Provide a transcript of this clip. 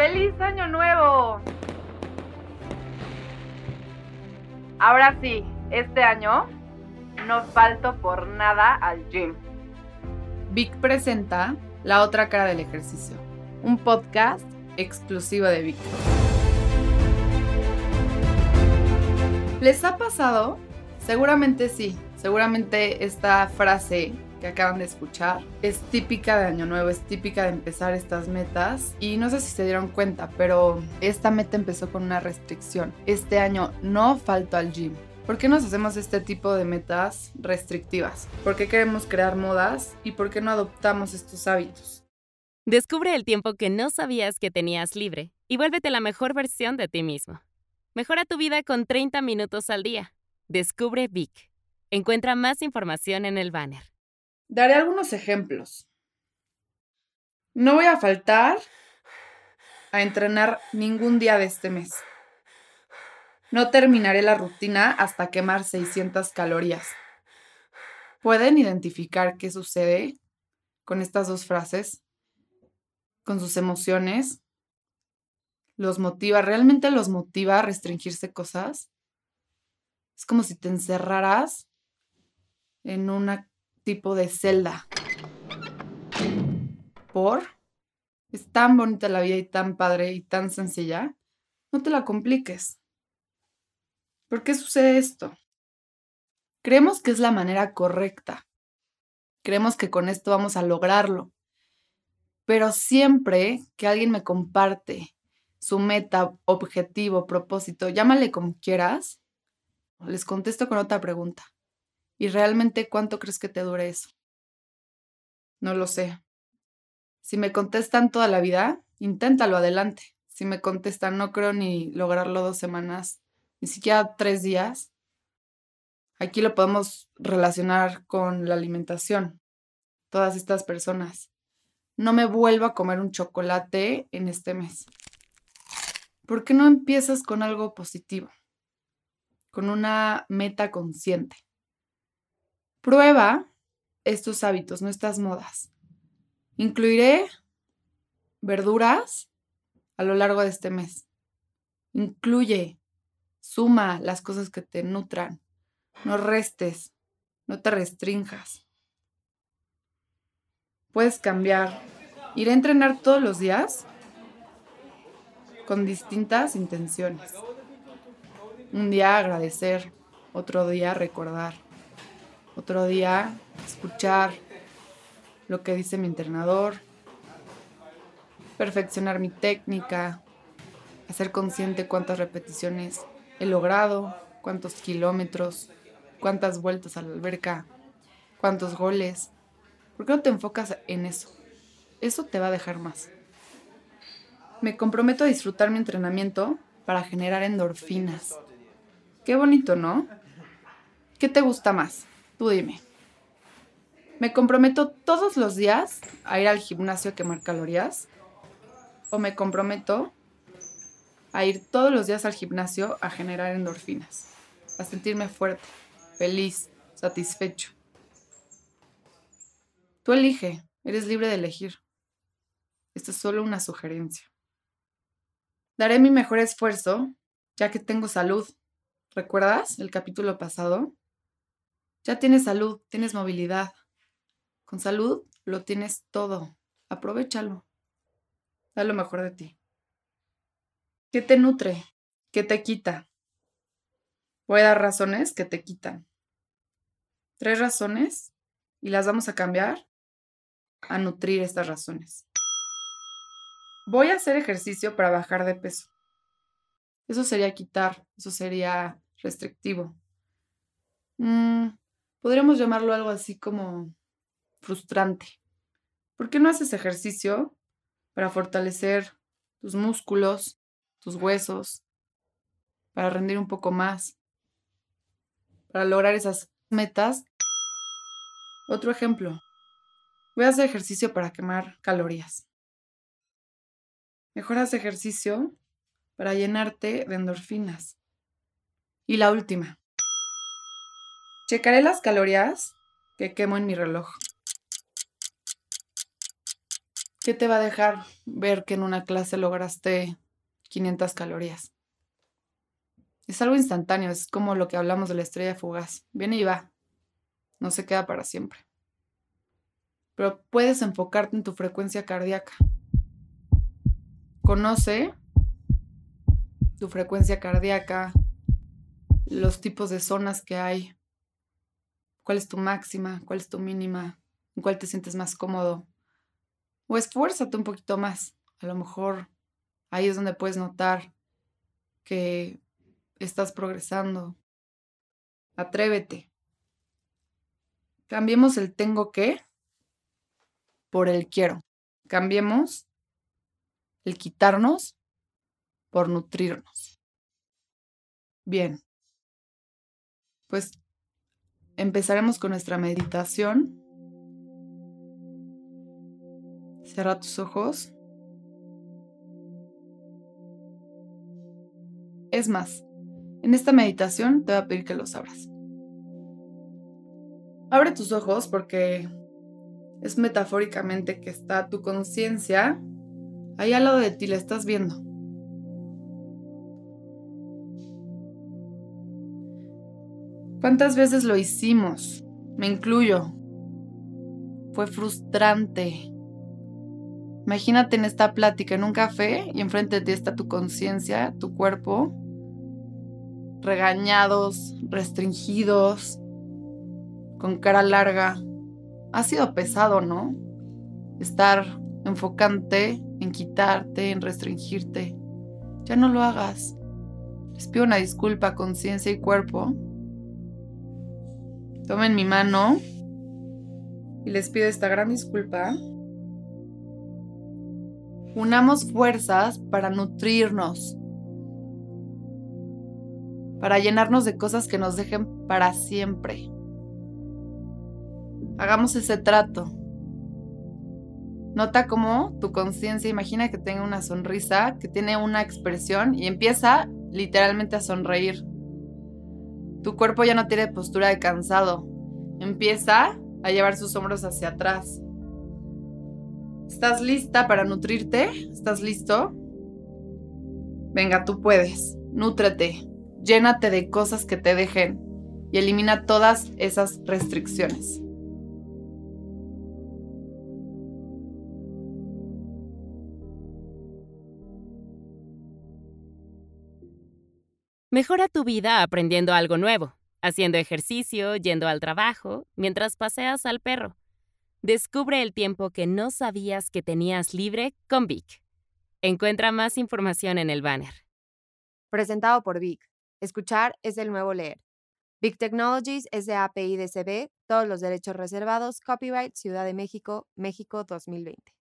¡Feliz Año Nuevo! Ahora sí, este año no falto por nada al gym. Vic presenta La otra cara del ejercicio, un podcast exclusivo de Vic. ¿Les ha pasado? Seguramente sí, seguramente esta frase que acaban de escuchar es típica de Año Nuevo, es típica de empezar estas metas y no sé si se dieron cuenta, pero esta meta empezó con una restricción. Este año no falto al gym. ¿Por qué nos hacemos este tipo de metas restrictivas? ¿Por qué queremos crear modas y por qué no adoptamos estos hábitos? Descubre el tiempo que no sabías que tenías libre y vuélvete la mejor versión de ti mismo. Mejora tu vida con 30 minutos al día. Descubre Vic. Encuentra más información en el banner. Daré algunos ejemplos. No voy a faltar a entrenar ningún día de este mes. No terminaré la rutina hasta quemar 600 calorías. ¿Pueden identificar qué sucede con estas dos frases? Con sus emociones. ¿Los motiva? ¿Realmente los motiva a restringirse cosas? Es como si te encerraras en una tipo de celda. ¿Por? Es tan bonita la vida y tan padre y tan sencilla. No te la compliques. ¿Por qué sucede esto? Creemos que es la manera correcta. Creemos que con esto vamos a lograrlo. Pero siempre que alguien me comparte su meta, objetivo, propósito, llámale como quieras, les contesto con otra pregunta. ¿Y realmente cuánto crees que te dure eso? No lo sé. Si me contestan toda la vida, inténtalo adelante. Si me contestan no creo ni lograrlo dos semanas, ni siquiera tres días, aquí lo podemos relacionar con la alimentación. Todas estas personas. No me vuelvo a comer un chocolate en este mes. ¿Por qué no empiezas con algo positivo? Con una meta consciente. Prueba estos hábitos, no estas modas. Incluiré verduras a lo largo de este mes. Incluye, suma las cosas que te nutran. No restes, no te restrinjas. Puedes cambiar. Iré a entrenar todos los días con distintas intenciones. Un día agradecer, otro día recordar otro día escuchar lo que dice mi entrenador, perfeccionar mi técnica, hacer consciente cuántas repeticiones he logrado, cuántos kilómetros, cuántas vueltas a la alberca, cuántos goles. ¿Por qué no te enfocas en eso? Eso te va a dejar más. Me comprometo a disfrutar mi entrenamiento para generar endorfinas. Qué bonito, ¿no? ¿Qué te gusta más? Tú dime. ¿Me comprometo todos los días a ir al gimnasio a quemar calorías? ¿O me comprometo a ir todos los días al gimnasio a generar endorfinas? A sentirme fuerte, feliz, satisfecho. Tú elige, eres libre de elegir. Esto es solo una sugerencia. Daré mi mejor esfuerzo ya que tengo salud. ¿Recuerdas el capítulo pasado? Ya tienes salud, tienes movilidad. Con salud lo tienes todo. Aprovechalo. Da lo mejor de ti. ¿Qué te nutre? ¿Qué te quita? Voy a dar razones que te quitan. Tres razones y las vamos a cambiar a nutrir estas razones. Voy a hacer ejercicio para bajar de peso. Eso sería quitar, eso sería restrictivo. Mm, podríamos llamarlo algo así como frustrante. ¿Por qué no haces ejercicio para fortalecer tus músculos, tus huesos, para rendir un poco más, para lograr esas metas? Otro ejemplo. Voy a hacer ejercicio para quemar calorías. Mejor haz ejercicio para llenarte de endorfinas. Y la última. Checaré las calorías que quemo en mi reloj. ¿Qué te va a dejar ver que en una clase lograste 500 calorías? Es algo instantáneo, es como lo que hablamos de la estrella fugaz. Viene y va, no se queda para siempre. Pero puedes enfocarte en tu frecuencia cardíaca. Conoce tu frecuencia cardíaca, los tipos de zonas que hay, cuál es tu máxima, cuál es tu mínima, en cuál te sientes más cómodo. O esfuérzate un poquito más. A lo mejor ahí es donde puedes notar que estás progresando. Atrévete. Cambiemos el tengo que por el quiero. Cambiemos el quitarnos por nutrirnos. Bien. Pues empezaremos con nuestra meditación. Cierra tus ojos. Es más, en esta meditación te voy a pedir que los abras. Abre tus ojos porque es metafóricamente que está tu conciencia ahí al lado de ti, la estás viendo. ¿Cuántas veces lo hicimos? Me incluyo. Fue frustrante. Imagínate en esta plática en un café y enfrente de ti está tu conciencia, tu cuerpo, regañados, restringidos, con cara larga. Ha sido pesado, ¿no? Estar enfocante en quitarte, en restringirte. Ya no lo hagas. Les pido una disculpa, conciencia y cuerpo. Tomen mi mano y les pido esta gran disculpa. Unamos fuerzas para nutrirnos, para llenarnos de cosas que nos dejen para siempre. Hagamos ese trato. Nota cómo tu conciencia imagina que tenga una sonrisa, que tiene una expresión y empieza literalmente a sonreír. Tu cuerpo ya no tiene postura de cansado. Empieza a llevar sus hombros hacia atrás. ¿Estás lista para nutrirte? ¿Estás listo? Venga, tú puedes. Nútrete. Llénate de cosas que te dejen y elimina todas esas restricciones. Mejora tu vida aprendiendo algo nuevo, haciendo ejercicio, yendo al trabajo, mientras paseas al perro. Descubre el tiempo que no sabías que tenías libre con Vic. Encuentra más información en el banner. Presentado por Vic. Escuchar es el nuevo leer. Big Technologies es de API DCB, todos los derechos reservados, copyright Ciudad de México, México 2020.